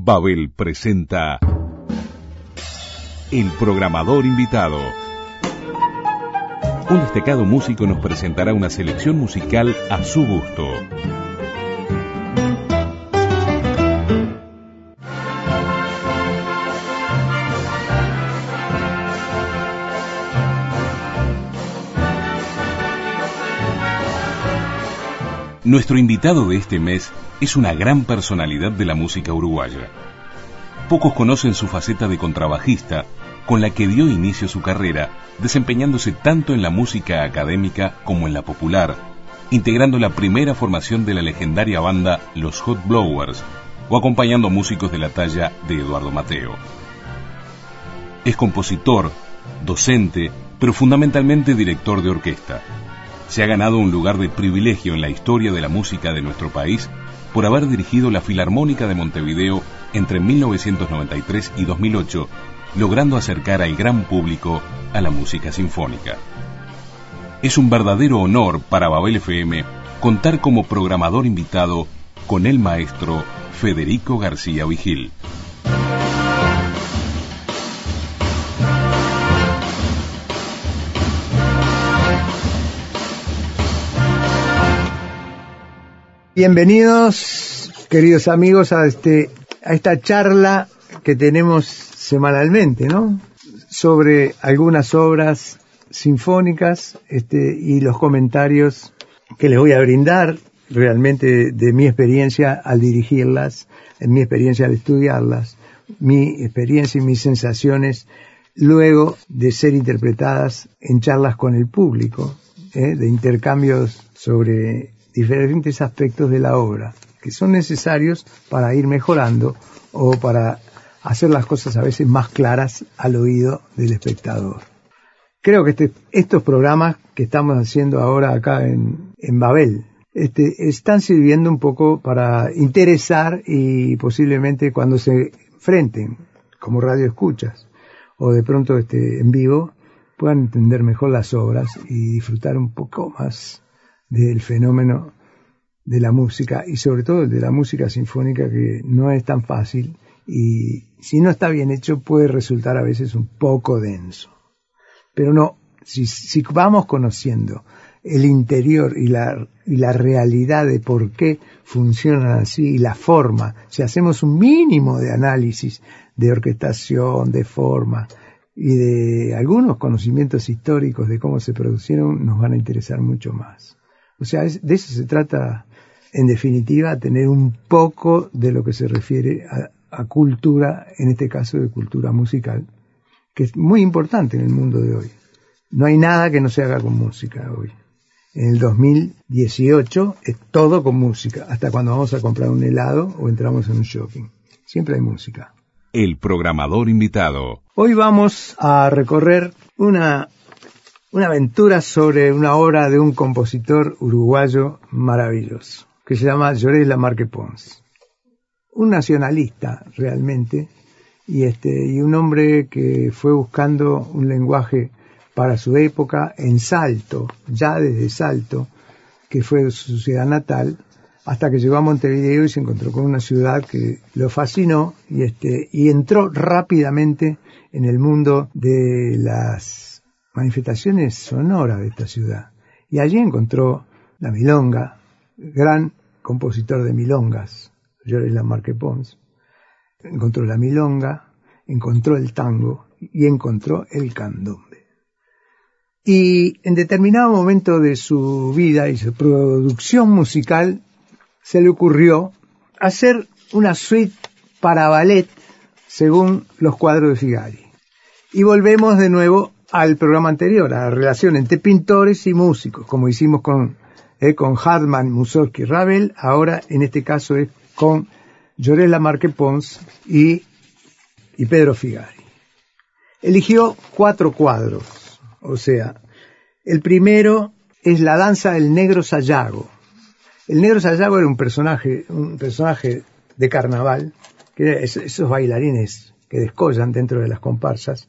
Babel presenta El programador invitado. Un destacado músico nos presentará una selección musical a su gusto. Nuestro invitado de este mes es una gran personalidad de la música uruguaya. Pocos conocen su faceta de contrabajista, con la que dio inicio su carrera, desempeñándose tanto en la música académica como en la popular, integrando la primera formación de la legendaria banda Los Hot Blowers, o acompañando músicos de la talla de Eduardo Mateo. Es compositor, docente, pero fundamentalmente director de orquesta se ha ganado un lugar de privilegio en la historia de la música de nuestro país por haber dirigido la Filarmónica de Montevideo entre 1993 y 2008, logrando acercar al gran público a la música sinfónica. Es un verdadero honor para Babel FM contar como programador invitado con el maestro Federico García Vigil. Bienvenidos, queridos amigos, a este a esta charla que tenemos semanalmente, ¿no? Sobre algunas obras sinfónicas este, y los comentarios que les voy a brindar realmente de mi experiencia al dirigirlas, en mi experiencia al estudiarlas, mi experiencia y mis sensaciones luego de ser interpretadas en charlas con el público, ¿eh? de intercambios sobre diferentes aspectos de la obra que son necesarios para ir mejorando o para hacer las cosas a veces más claras al oído del espectador. Creo que este, estos programas que estamos haciendo ahora acá en, en Babel este, están sirviendo un poco para interesar y posiblemente cuando se enfrenten como radio escuchas o de pronto este, en vivo puedan entender mejor las obras y disfrutar un poco más del fenómeno de la música y sobre todo de la música sinfónica que no es tan fácil y si no está bien hecho puede resultar a veces un poco denso. Pero no, si, si vamos conociendo el interior y la, y la realidad de por qué funcionan así y la forma, si hacemos un mínimo de análisis de orquestación, de forma y de algunos conocimientos históricos de cómo se producieron, nos van a interesar mucho más. O sea, de eso se trata, en definitiva, tener un poco de lo que se refiere a, a, cultura, en este caso de cultura musical, que es muy importante en el mundo de hoy. No hay nada que no se haga con música hoy. En el 2018 es todo con música, hasta cuando vamos a comprar un helado o entramos en un shopping. Siempre hay música. El programador invitado. Hoy vamos a recorrer una una aventura sobre una obra de un compositor uruguayo maravilloso, que se llama Lloré Lamarque Pons. Un nacionalista realmente, y este, y un hombre que fue buscando un lenguaje para su época en Salto, ya desde Salto, que fue su ciudad natal, hasta que llegó a Montevideo y se encontró con una ciudad que lo fascinó y este, y entró rápidamente en el mundo de las manifestaciones sonoras de esta ciudad. Y allí encontró la milonga, gran compositor de milongas, Llores Lamarque Pons. Encontró la milonga, encontró el tango y encontró el candombe. Y en determinado momento de su vida y su producción musical se le ocurrió hacer una suite para ballet según los cuadros de Figari. Y volvemos de nuevo al programa anterior, a la relación entre pintores y músicos, como hicimos con, eh, con Hartmann, Mussorgsky, Ravel, ahora en este caso es con Llorel Lamarque Pons y, y Pedro Figari. Eligió cuatro cuadros, o sea, el primero es la danza del negro Sayago. El negro Sayago era un personaje, un personaje de carnaval, que esos bailarines que descollan dentro de las comparsas,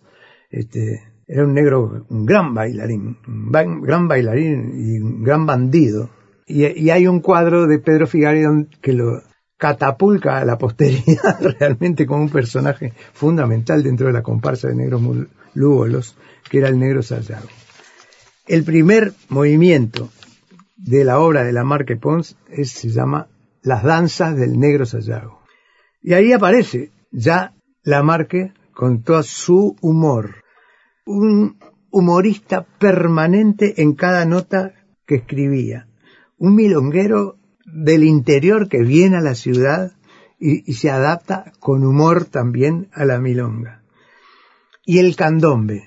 este, era un negro, un gran bailarín, un gran bailarín y un gran bandido. Y, hay un cuadro de Pedro Figari que lo, catapulca a la posteridad realmente como un personaje fundamental dentro de la comparsa de negros lúgolos, que era el negro Sayago. El primer movimiento de la obra de la Marque Pons es, se llama Las danzas del negro Sayago. Y ahí aparece ya la Marque con todo su humor. Un humorista permanente en cada nota que escribía. Un milonguero del interior que viene a la ciudad y, se adapta con humor también a la milonga. Y el candombe,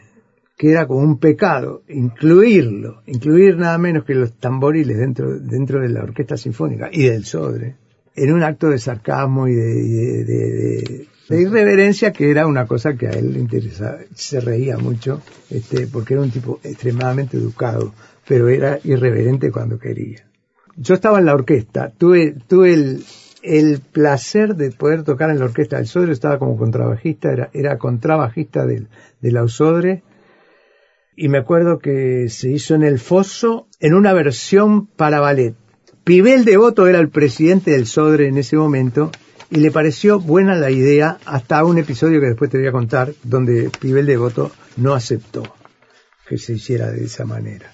que era como un pecado, incluirlo, incluir nada menos que los tamboriles dentro, dentro de la orquesta sinfónica y del sodre, en un acto de sarcasmo y de, irreverencia que era una cosa que a él le interesaba, se reía mucho, este, porque era un tipo extremadamente educado, pero era irreverente cuando quería. Yo estaba en la orquesta, tuve, tuve el, el placer de poder tocar en la orquesta del Sodre, estaba como contrabajista, era, era contrabajista del, de la Usodre, y me acuerdo que se hizo en el Foso en una versión para ballet. Pibel Devoto era el presidente del Sodre en ese momento y le pareció buena la idea hasta un episodio que después te voy a contar donde Pibel Devoto no aceptó que se hiciera de esa manera.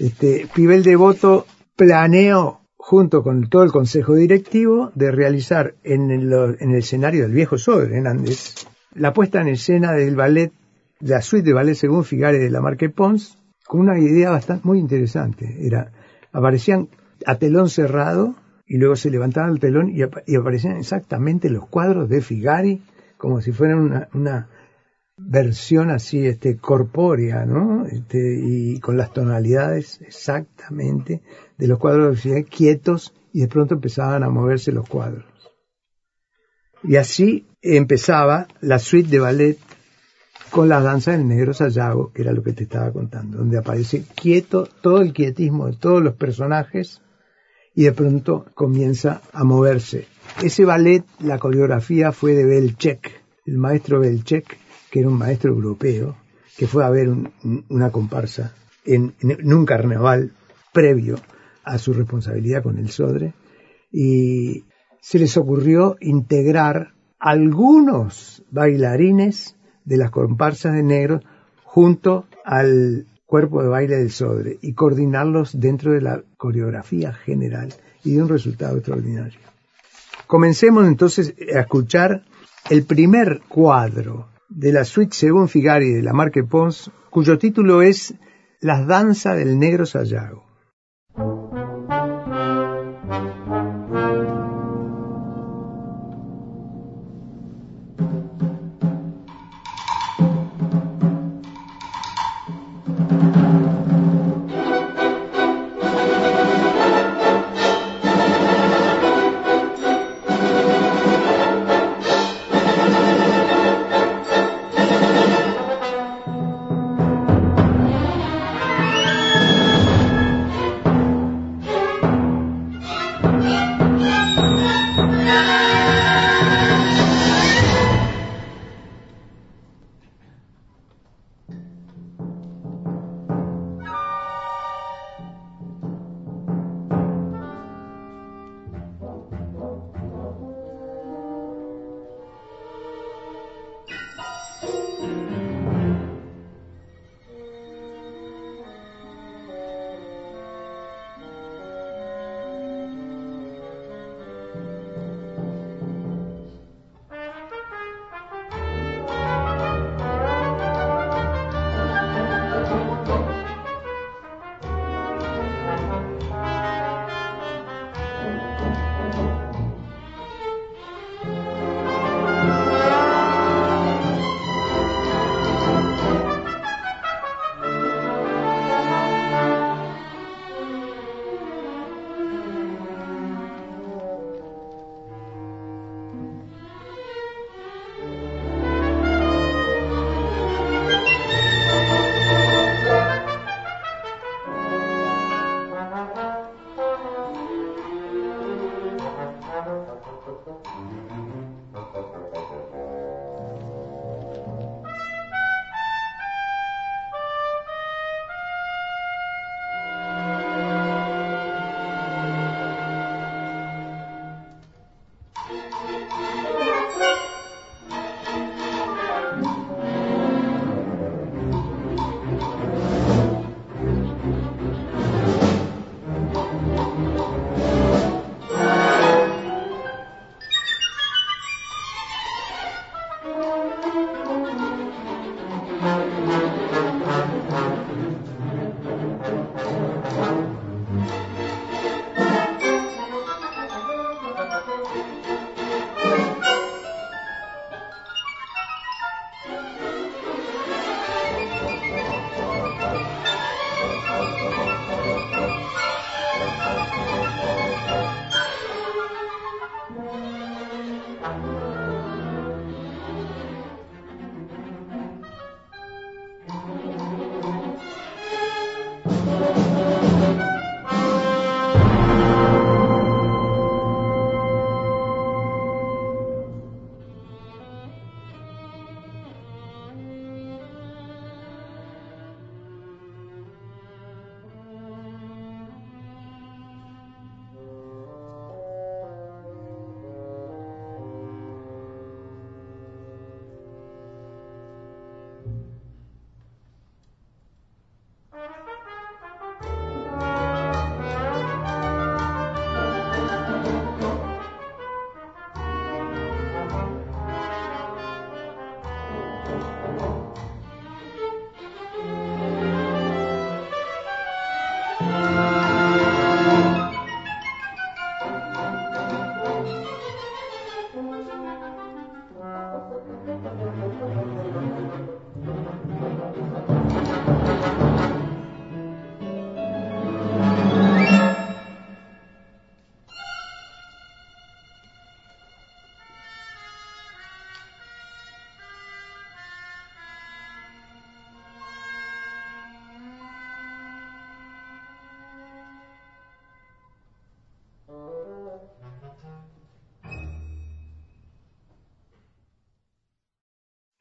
Este, Pibel Devoto planeó junto con todo el consejo directivo de realizar en el, en el escenario del viejo Sodre en Andes la puesta en escena del ballet, la suite de ballet según Figare de la Marque Pons, con una idea bastante muy interesante. Era, aparecían a telón cerrado y luego se levantaba el telón y, aparecían exactamente los cuadros de Figari como si fueran una, versión así este corpórea, ¿no? Este, y con las tonalidades exactamente de los cuadros de Figari quietos y de pronto empezaban a moverse los cuadros. Y así empezaba la suite de ballet con la danza del negro Sayago, que era lo que te estaba contando, donde aparece quieto todo el quietismo de todos los personajes y de pronto comienza a moverse. Ese ballet, la coreografía fue de Belchek, el maestro Belchek, que era un maestro europeo, que fue a ver una comparsa en, un carnaval previo a su responsabilidad con el Sodre, y se les ocurrió integrar algunos bailarines de las comparsas de negros junto al cuerpo de baile del Sodre y coordinarlos dentro de la coreografía general y de un resultado extraordinario. Comencemos entonces a escuchar el primer cuadro de la suite según Figari de la Marque Pons, cuyo título es Las danzas del negro Sayago.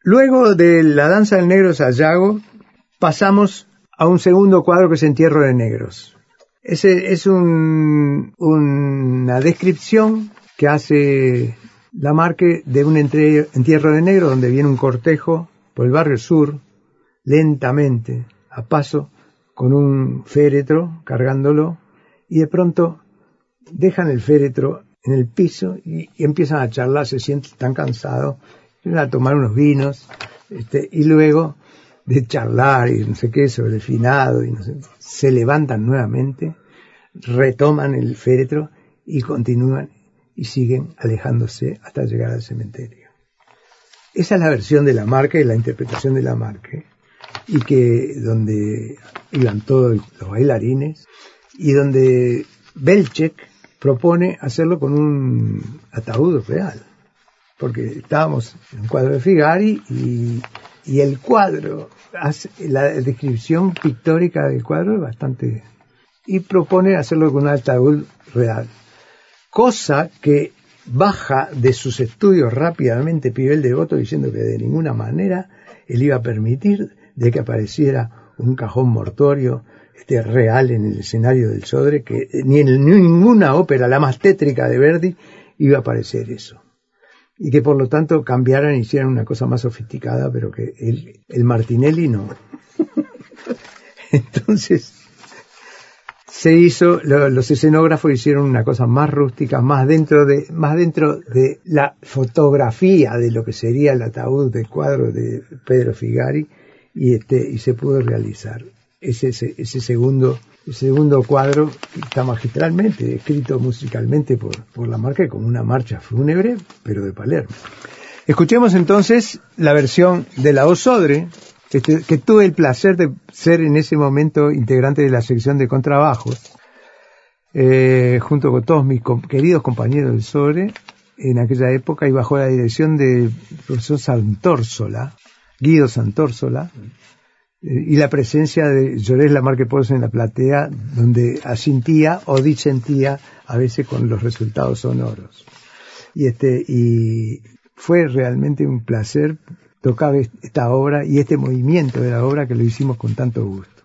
Luego de la danza del negro Sayago, pasamos a un segundo cuadro que es Entierro de Negros. Ese es un, una descripción que hace Lamarque de un entierro de negro donde viene un cortejo por el barrio sur, lentamente, a paso, con un féretro cargándolo, y de pronto dejan el féretro en el piso y, empiezan a charlar, se sienten tan cansados, a tomar unos vinos, este, y luego de charlar y no sé qué sobre el finado, se levantan nuevamente, retoman el féretro y continúan y siguen alejándose hasta llegar al cementerio. Esa es la versión de la marca y la interpretación de la marca, y que donde iban todos los bailarines, y donde Belchek propone hacerlo con un ataúd real, porque estábamos en un cuadro de Figari y, el cuadro, la descripción pictórica del cuadro es bastante... y propone hacerlo con un ataúd real cosa que baja de sus estudios rápidamente Pibel Devoto diciendo que de ninguna manera él iba a permitir de que apareciera un cajón mortorio este, real en el escenario del Sodre, que ni en ninguna ópera, la más tétrica de Verdi, iba a aparecer eso. Y que por lo tanto cambiaran y hicieran una cosa más sofisticada, pero que el, el Martinelli no. Entonces, se hizo, los escenógrafos hicieron una cosa más rústica, más dentro de, más dentro de la fotografía de lo que sería el ataúd del cuadro de Pedro Figari y este, y se pudo realizar. Ese, ese, ese segundo, segundo cuadro está magistralmente escrito musicalmente por, por la marca como una marcha fúnebre, pero de Palermo. Escuchemos entonces la versión de la Osodre, este, que tuve el placer de ser en ese momento integrante de la sección de contrabajos, eh, junto con todos mis queridos compañeros del SORE, en aquella época y bajo la dirección del profesor Santórsola, Guido Santórsola, y la presencia de Llorés Lamarque Pozo en la platea, donde asintía o disentía a veces con los resultados sonoros. Y este, y fue realmente un placer tocaba esta obra y este movimiento de la obra que lo hicimos con tanto gusto.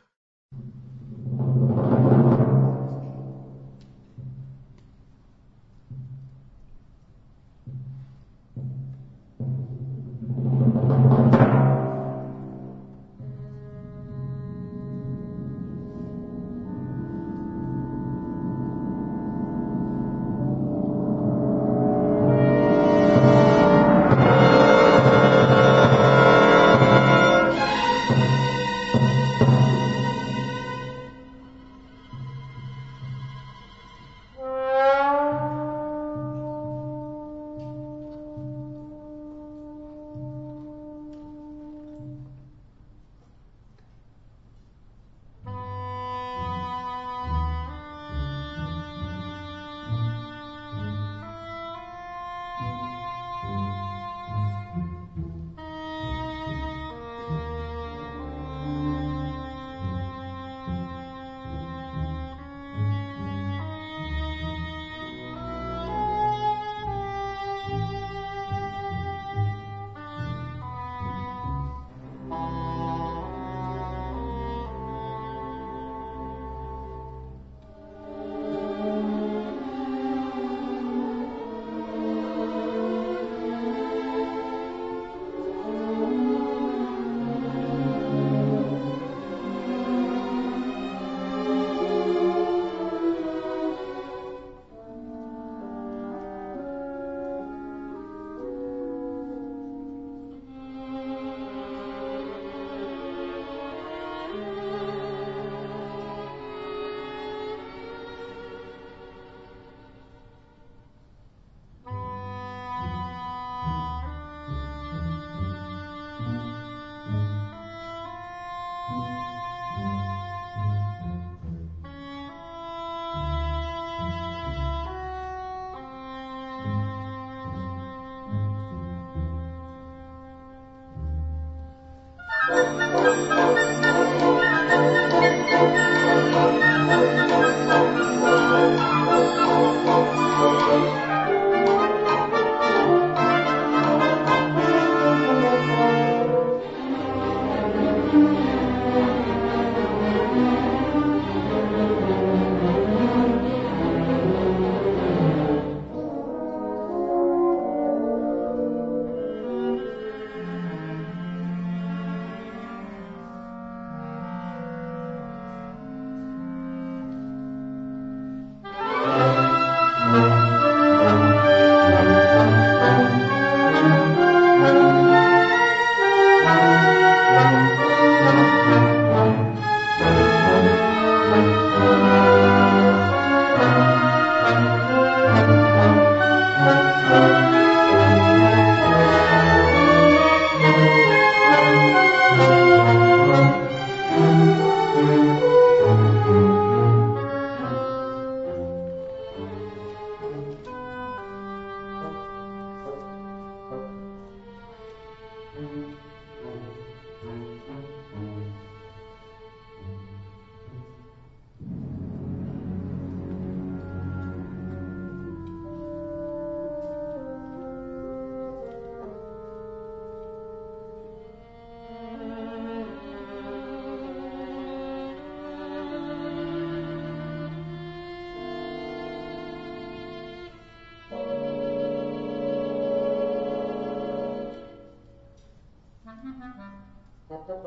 Thank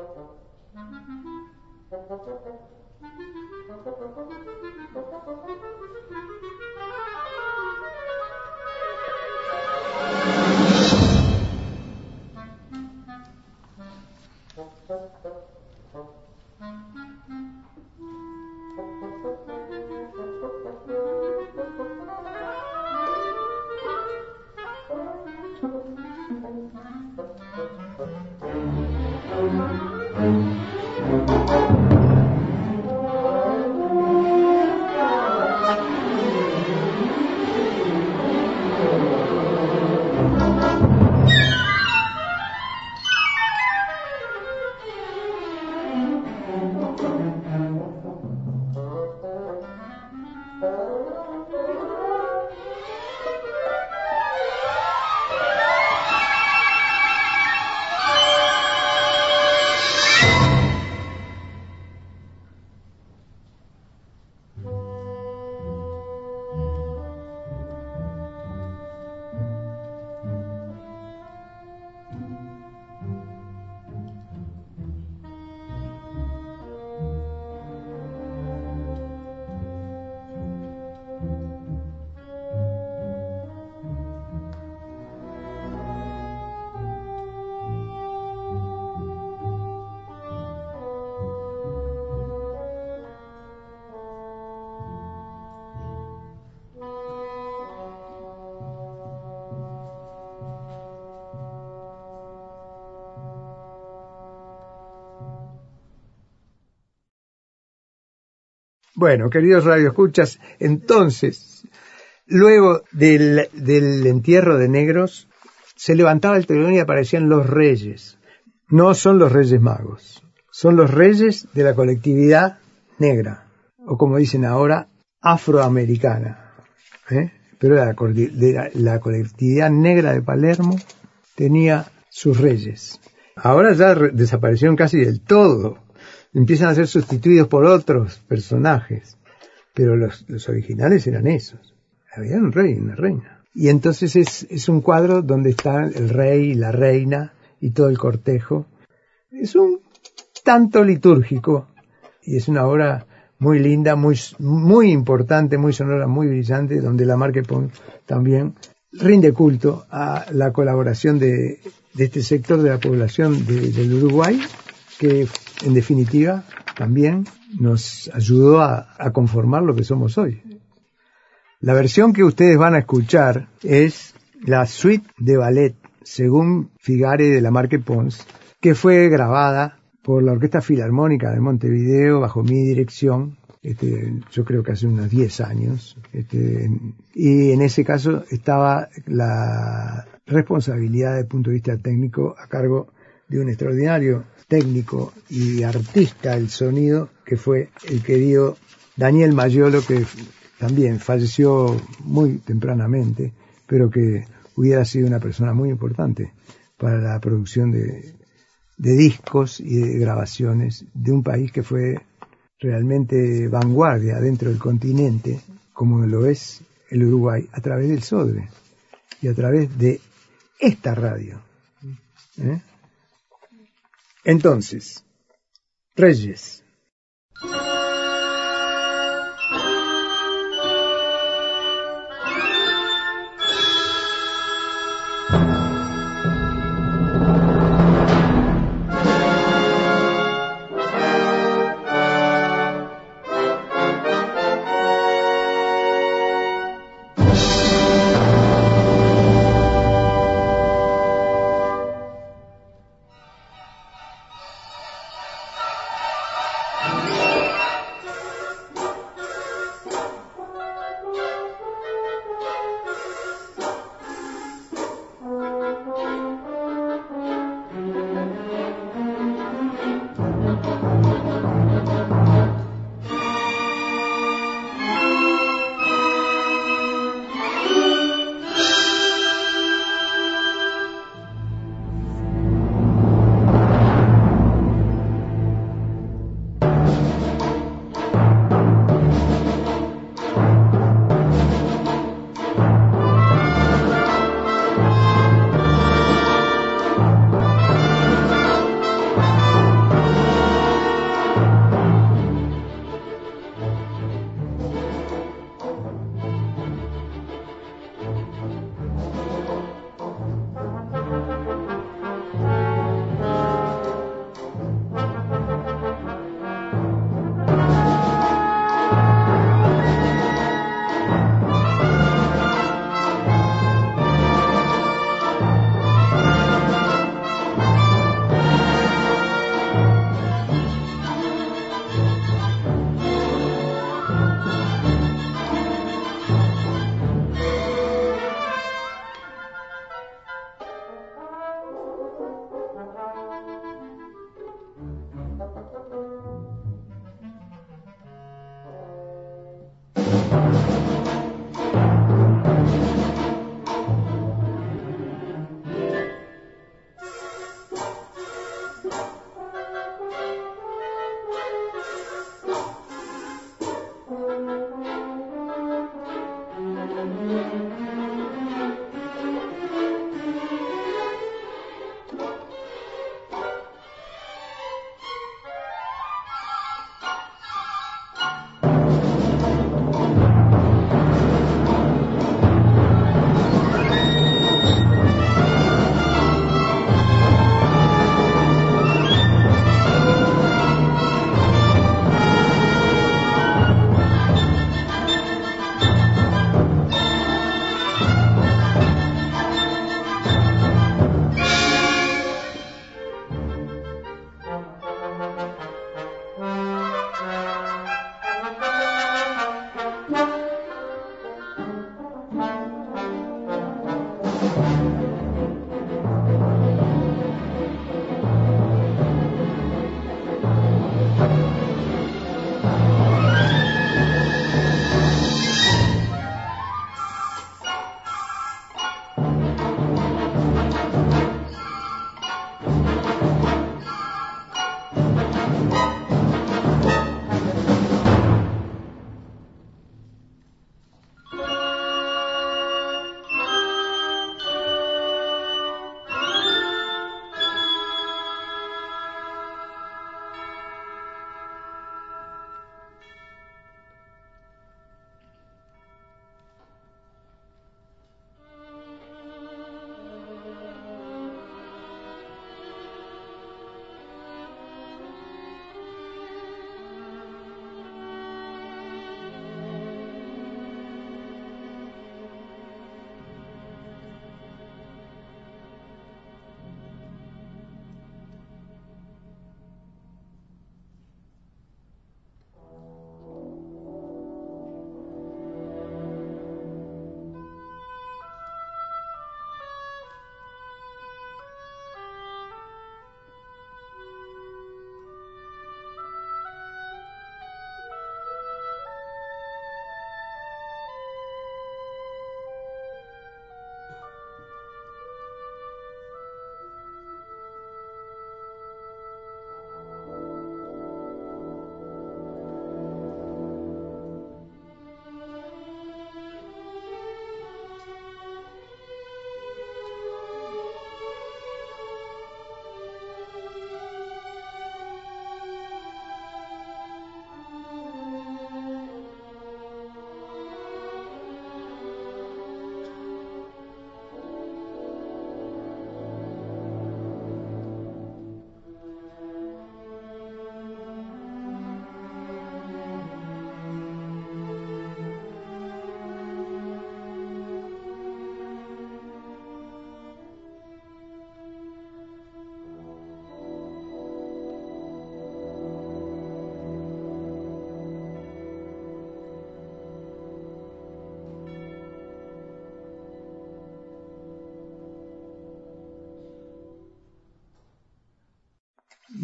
you. Bueno, queridos radioescuchas, entonces, luego del, del entierro de negros, se levantaba el telón y aparecían los reyes. No son los reyes magos, son los reyes de la colectividad negra, o como dicen ahora, afroamericana. ¿eh? Pero la, la, la colectividad negra de Palermo tenía sus reyes. Ahora ya desaparecieron casi del todo, empiezan a ser sustituidos por otros personajes, pero los, los originales eran esos. Había un rey y una reina. Y entonces es, es un cuadro donde está el rey y la reina y todo el cortejo. Es un tanto litúrgico y es una obra muy linda, muy, muy importante, muy sonora, muy brillante, donde la Marquepont también rinde culto a la colaboración de, de este sector de la población de, del Uruguay, que en definitiva también nos ayudó a, conformar lo que somos hoy. La versión que ustedes van a escuchar es la suite de ballet según Figare de la Marque Pons, que fue grabada por la Orquesta Filarmónica de Montevideo bajo mi dirección, este, yo creo que hace unos 10 años, este, y en ese caso estaba la responsabilidad desde el punto de vista técnico a cargo de un extraordinario técnico y artista del sonido que fue el querido Daniel Mayolo que también falleció muy tempranamente pero que hubiera sido una persona muy importante para la producción de, discos y de grabaciones de un país que fue realmente vanguardia dentro del continente como lo es el Uruguay a través del Sodre y a través de esta radio. ¿Eh? Entonces, Reyes.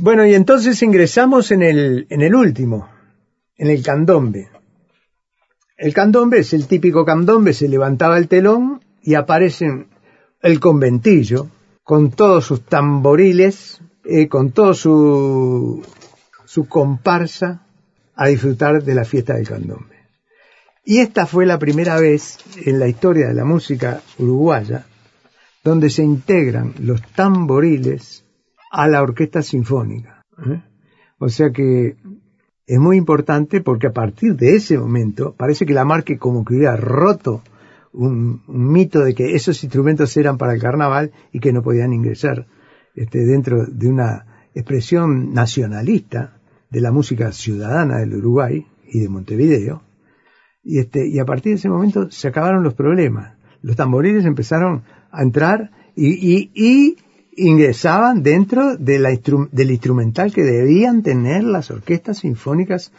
Bueno, y entonces ingresamos en el, en el último, en el candombe. El candombe es el típico candombe, se levantaba el telón y aparece el conventillo con todos sus tamboriles, eh, con todo su, su comparsa a disfrutar de la fiesta del candombe. Y esta fue la primera vez en la historia de la música uruguaya donde se integran los tamboriles a la orquesta sinfónica. ¿eh? O sea que es muy importante porque a partir de ese momento parece que la marque como que hubiera roto un, mito de que esos instrumentos eran para el carnaval y que no podían ingresar este, dentro de una expresión nacionalista de la música ciudadana del Uruguay y de Montevideo. Y, este, y a partir de ese momento se acabaron los problemas. Los tamboriles empezaron a entrar y, y, ingresaban dentro de la del instrumental que debían tener las orquestas sinfónicas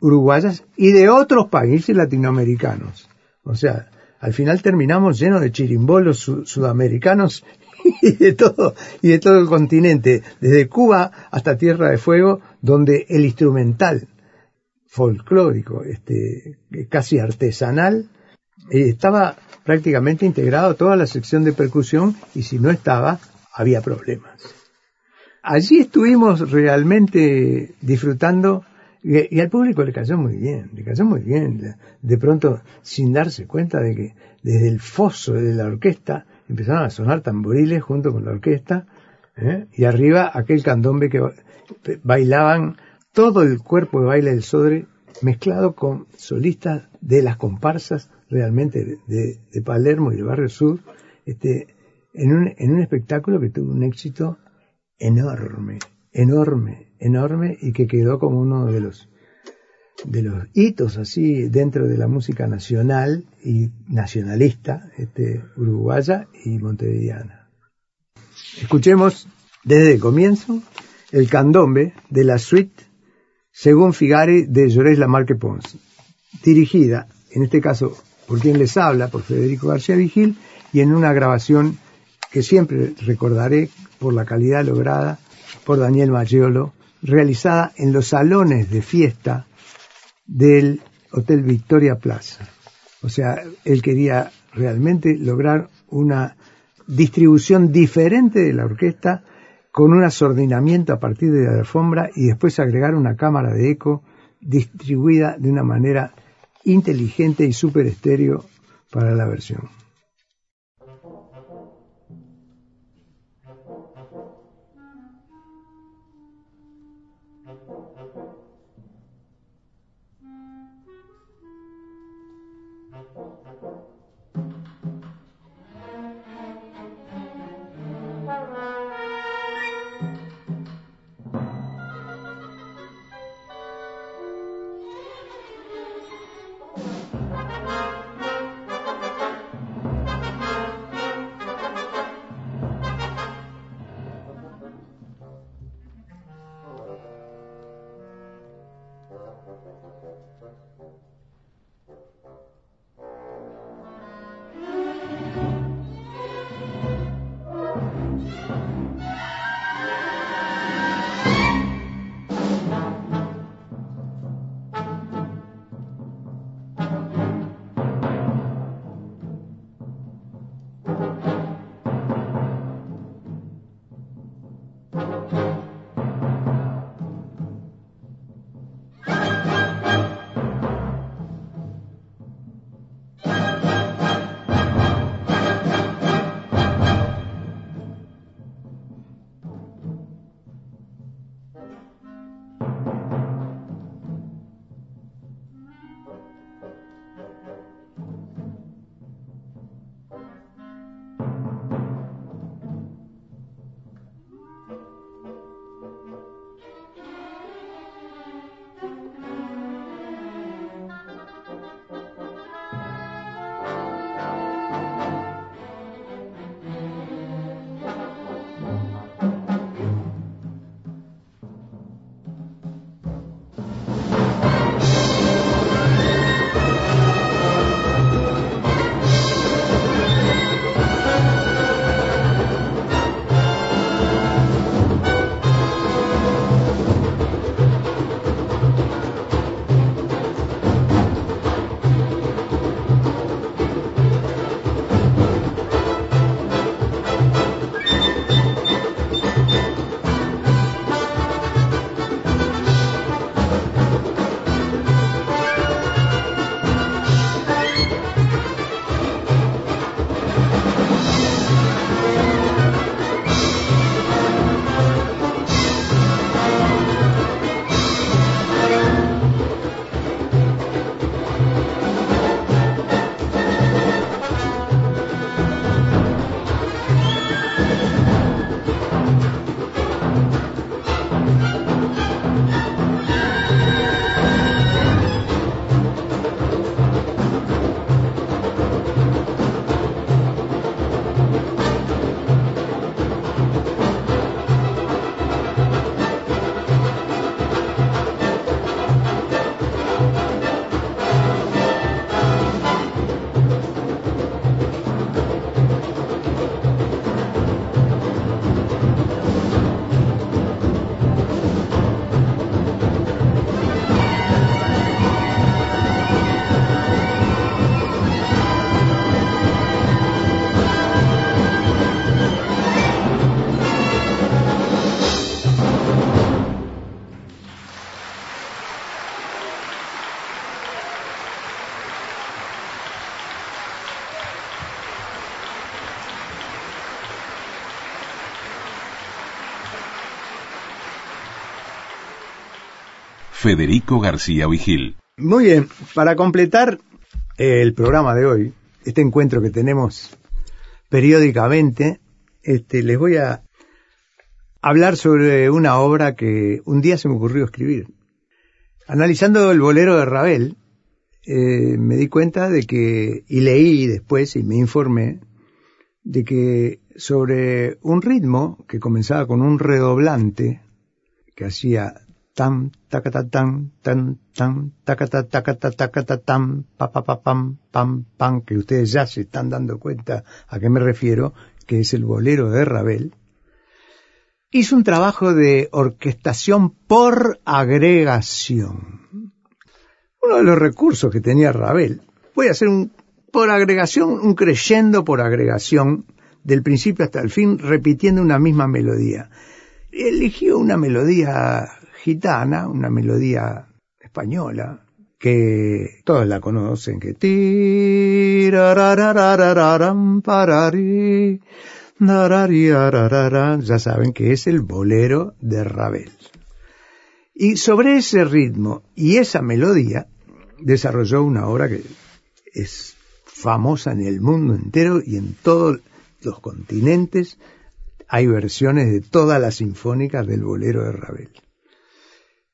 uruguayas y de otros países latinoamericanos. O sea, al final terminamos llenos de chirimbolos sudamericanos y de todo y de todo el continente, desde Cuba hasta Tierra de Fuego, donde el instrumental folclórico, este, casi artesanal, eh, estaba prácticamente integrado toda la sección de percusión y si no estaba, había problemas. Allí estuvimos realmente disfrutando y, al público le cayó muy bien, le cayó muy bien. De pronto, sin darse cuenta de que desde el foso de la orquesta empezaron a sonar tamboriles junto con la orquesta ¿eh? y arriba aquel candombe que bailaban todo el cuerpo de baile del Sodre mezclado con solistas de las comparsas realmente de, Palermo y del barrio sur, este, en un, en un espectáculo que tuvo un éxito enorme, enorme, enorme y que quedó como uno de los de los hitos así dentro de la música nacional y nacionalista este, uruguaya y montevideana. Escuchemos desde el comienzo el candombe de la suite según Figari de Llorés Lamarque Pons, dirigida, en este caso por quien les habla, por Federico García Vigil, y en una grabación que siempre recordaré por la calidad lograda por Daniel Maggiolo, realizada en los salones de fiesta del Hotel Victoria Plaza. O sea, él quería realmente lograr una distribución diferente de la orquesta con un asordinamiento a partir de la alfombra y después agregar una cámara de eco distribuida de una manera inteligente y super estéreo para la versión. Federico García Vigil. Muy bien, para completar el programa de hoy, este encuentro que tenemos periódicamente, este, les voy a hablar sobre una obra que un día se me ocurrió escribir. Analizando el bolero de Ravel, eh, me di cuenta de que, y leí después y me informé, de que sobre un ritmo que comenzaba con un redoblante, que hacía tam, tam, tacata, tam, pa, pa, pa, pam, pam, pam, que ustedes ya se están dando cuenta a qué me refiero, que es el bolero de Ravel, hizo un trabajo de orquestación por agregación. Uno de los recursos que tenía Ravel, voy a hacer un por agregación, un creyendo por agregación, del principio hasta el fin, repitiendo una misma melodía. Eligió una melodía gitana, una melodía española, que todos la conocen, que ya saben que es el bolero de Ravel. Y sobre ese ritmo y esa melodía desarrolló una obra que es famosa en el mundo entero y en todos los continentes. Hay versiones de todas las sinfónicas del bolero de Ravel.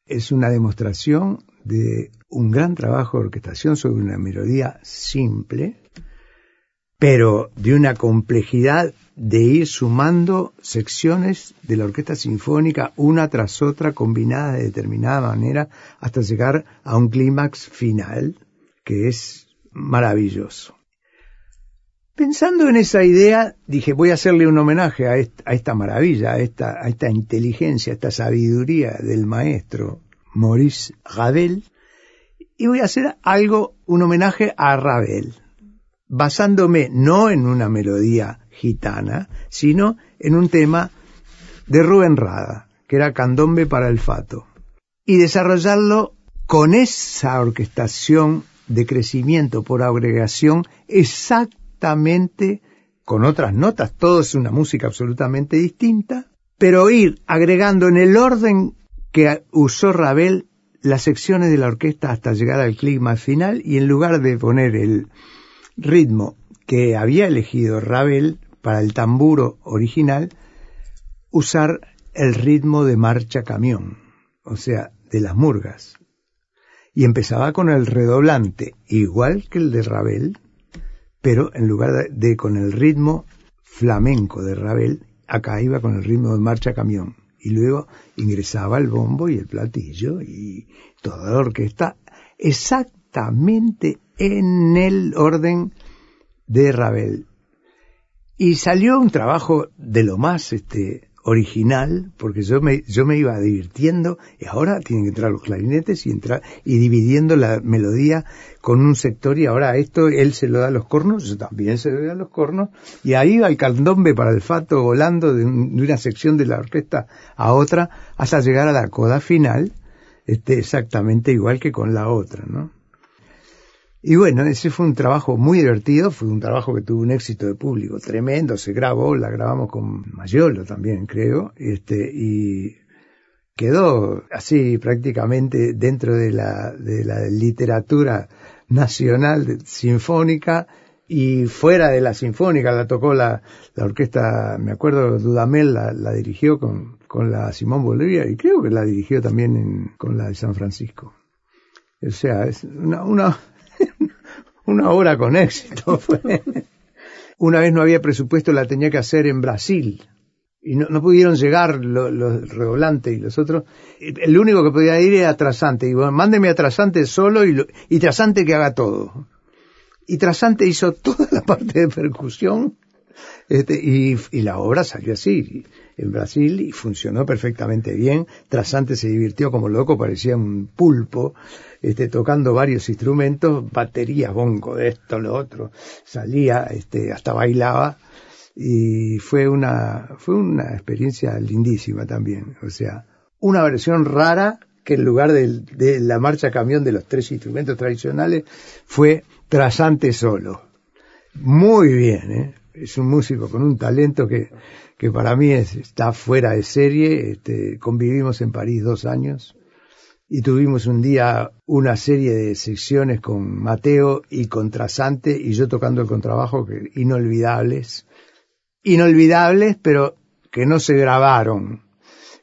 Es una demostración de un gran trabajo de orquestación sobre una melodía simple, pero de una complejidad de ir sumando secciones de la orquesta sinfónica una tras otra combinadas de determinada manera hasta llegar a un clímax final que es maravilloso. Pensando en esa idea, dije, voy a hacerle un homenaje a esta, maravilla, a esta, inteligencia, a esta sabiduría del maestro Maurice Ravel, y voy a hacer algo, un homenaje a Ravel, basándome no en una melodía gitana, sino en un tema de Rubén Rada, que era Candombe para el Fato, y desarrollarlo con esa orquestación de crecimiento por agregación exactamente con otras notas, todo es una música absolutamente distinta, pero ir agregando en el orden que usó Ravel las secciones de la orquesta hasta llegar al clima final y en lugar de poner el ritmo que había elegido Ravel para el tamburo original, usar el ritmo de marcha camión, o sea, de las murgas. Y empezaba con el redoblante, igual que el de Ravel, pero en lugar de, con el ritmo flamenco de Ravel, acá iba con el ritmo de marcha camión. Y luego ingresaba el bombo y el platillo y toda la orquesta exactamente en el orden de Ravel. Y salió un trabajo de lo más este, original, porque yo me, yo me iba divirtiendo, y ahora tienen que entrar los clarinetes y entrar, y dividiendo la melodía con un sector, y ahora esto él se lo da a los cornos, yo también se lo da a los cornos, y ahí va el candombe para el fato volando de, una sección de la orquesta a otra, hasta llegar a la coda final, este, exactamente igual que con la otra, ¿no? Y bueno, ese fue un trabajo muy divertido, fue un trabajo que tuvo un éxito de público tremendo, se grabó, la grabamos con Mayolo también, creo, este, y quedó así prácticamente dentro de la, de la literatura nacional sinfónica y fuera de la sinfónica la tocó la, la orquesta, me acuerdo, Dudamel la, la dirigió con, con la Simón Bolívar y creo que la dirigió también con la de San Francisco. O sea, es una, una, una obra con éxito. Una vez no había presupuesto, la tenía que hacer en Brasil. Y no, no pudieron llegar los, los redoblantes y los otros. El único que podía ir era Trasante. Y bueno, mándeme a Trasante solo y, y Trasante que haga todo. Y Trasante hizo toda la parte de percusión. Este, y, y la obra salió así en Brasil y funcionó perfectamente bien. Trasante se divirtió como loco, parecía un pulpo, este, tocando varios instrumentos, batería, bongo, de esto, lo otro, salía, este, hasta bailaba y fue una, fue una experiencia lindísima también. O sea, una versión rara que en lugar de, de la marcha camión de los tres instrumentos tradicionales fue Trasante solo. Muy bien, ¿eh? es un músico con un talento que, que para mí es, está fuera de serie. Este, convivimos en París dos años y tuvimos un día una serie de secciones con Mateo y con Trasante y yo tocando el contrabajo que inolvidables. Inolvidables, pero que no se grabaron.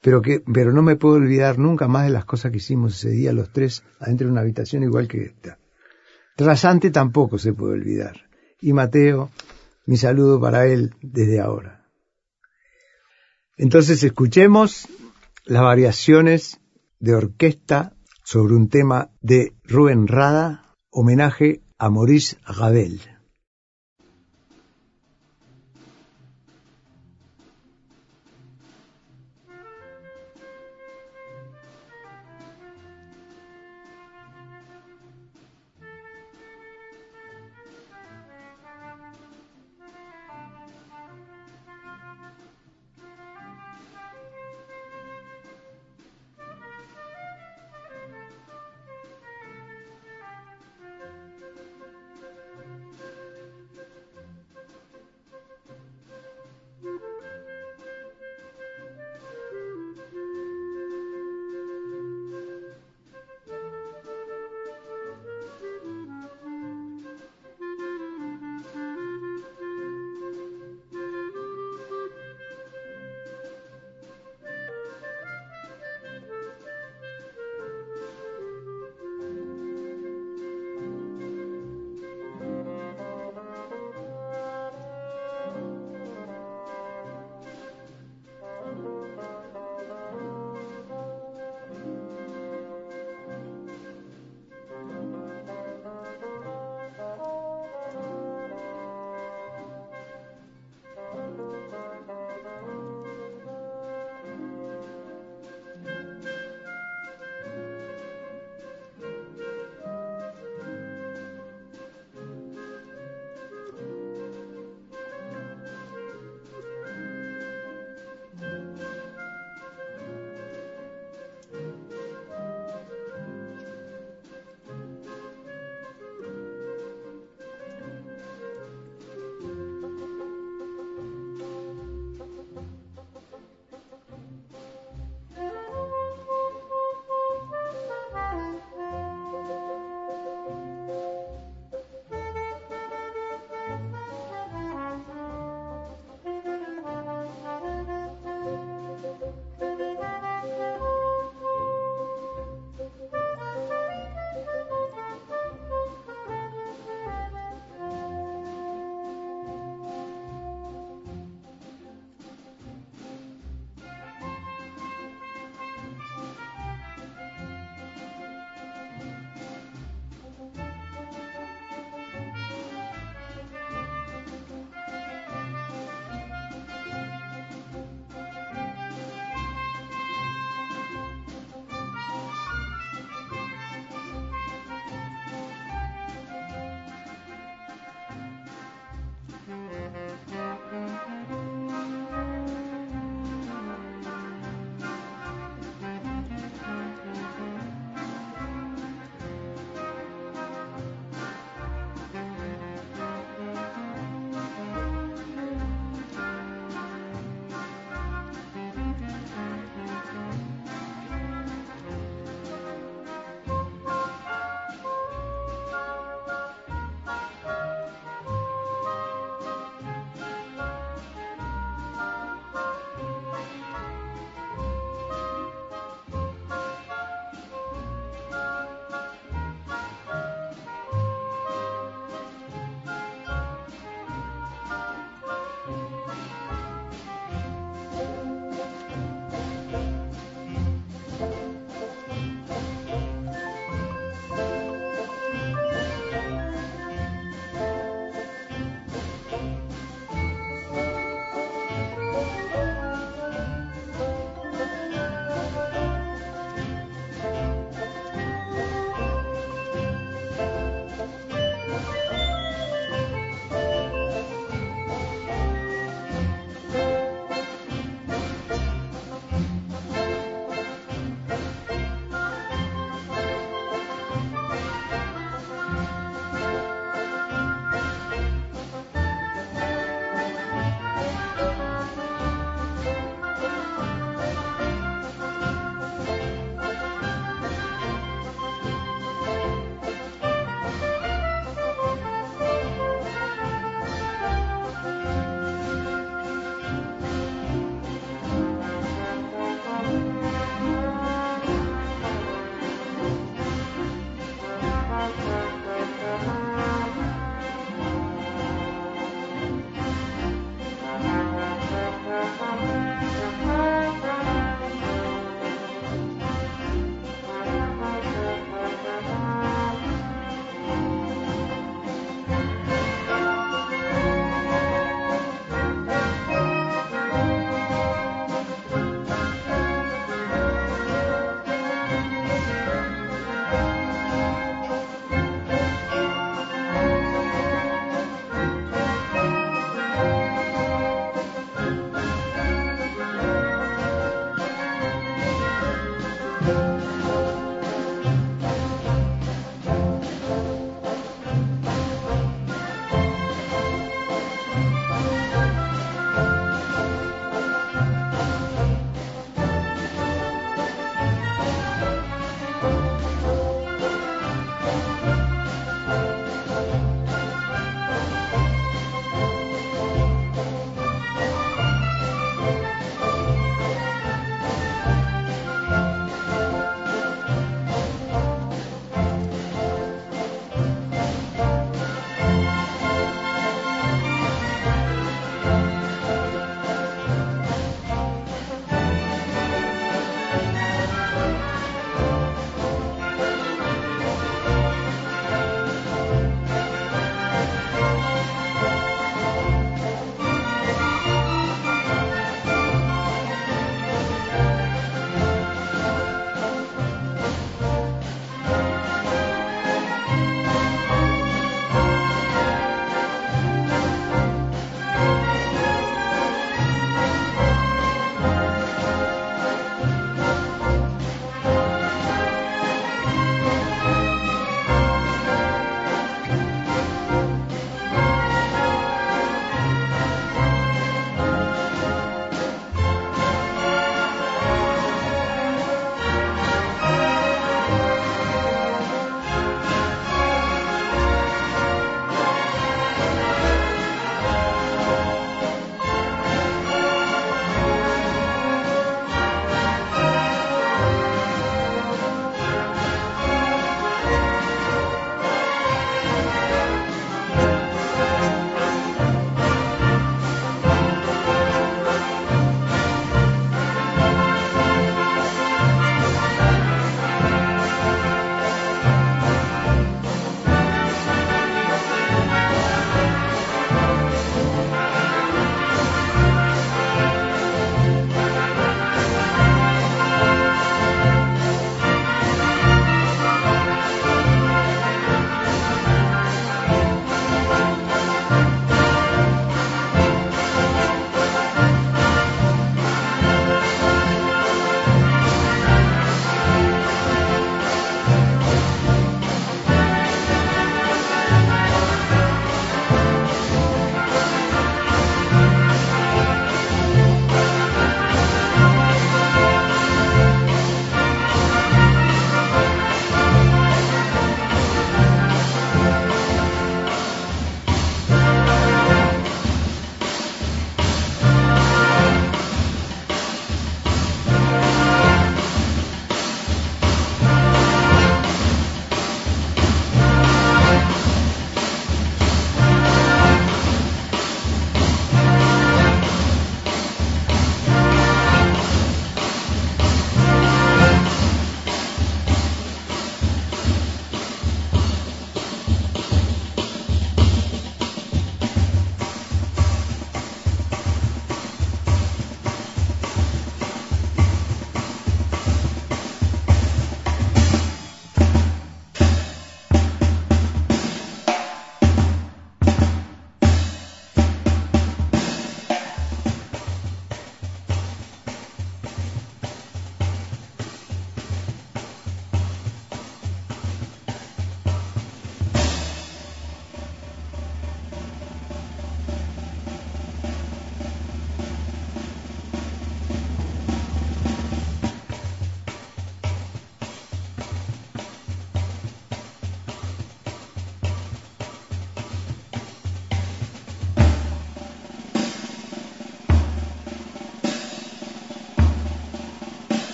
Pero que, pero no me puedo olvidar nunca más de las cosas que hicimos ese día los tres adentro de una habitación igual que esta. Trasante tampoco se puede olvidar. Y Mateo, mi saludo para él desde ahora. Entonces escuchemos las variaciones de orquesta sobre un tema de Rubén Rada, homenaje a Maurice Ravel.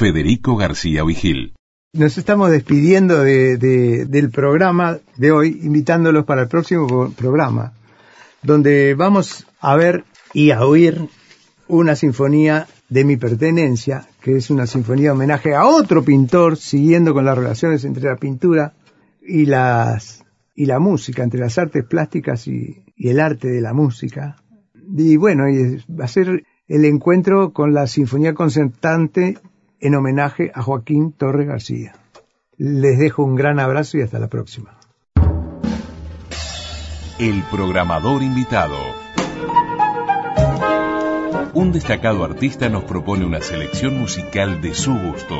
Federico García Vigil. Nos estamos despidiendo del programa de hoy, invitándolos para el próximo programa, donde vamos a ver y a oír una sinfonía de mi pertenencia, que es una sinfonía de homenaje a otro pintor, siguiendo con las relaciones entre la pintura y las y la música, entre las artes plásticas y, el arte de la música. Y bueno, y va a ser el encuentro con la Sinfonía Concertante en homenaje a Joaquín Torres García. Les dejo un gran abrazo y hasta la próxima. El programador invitado. Un destacado artista nos propone una selección musical de su gusto.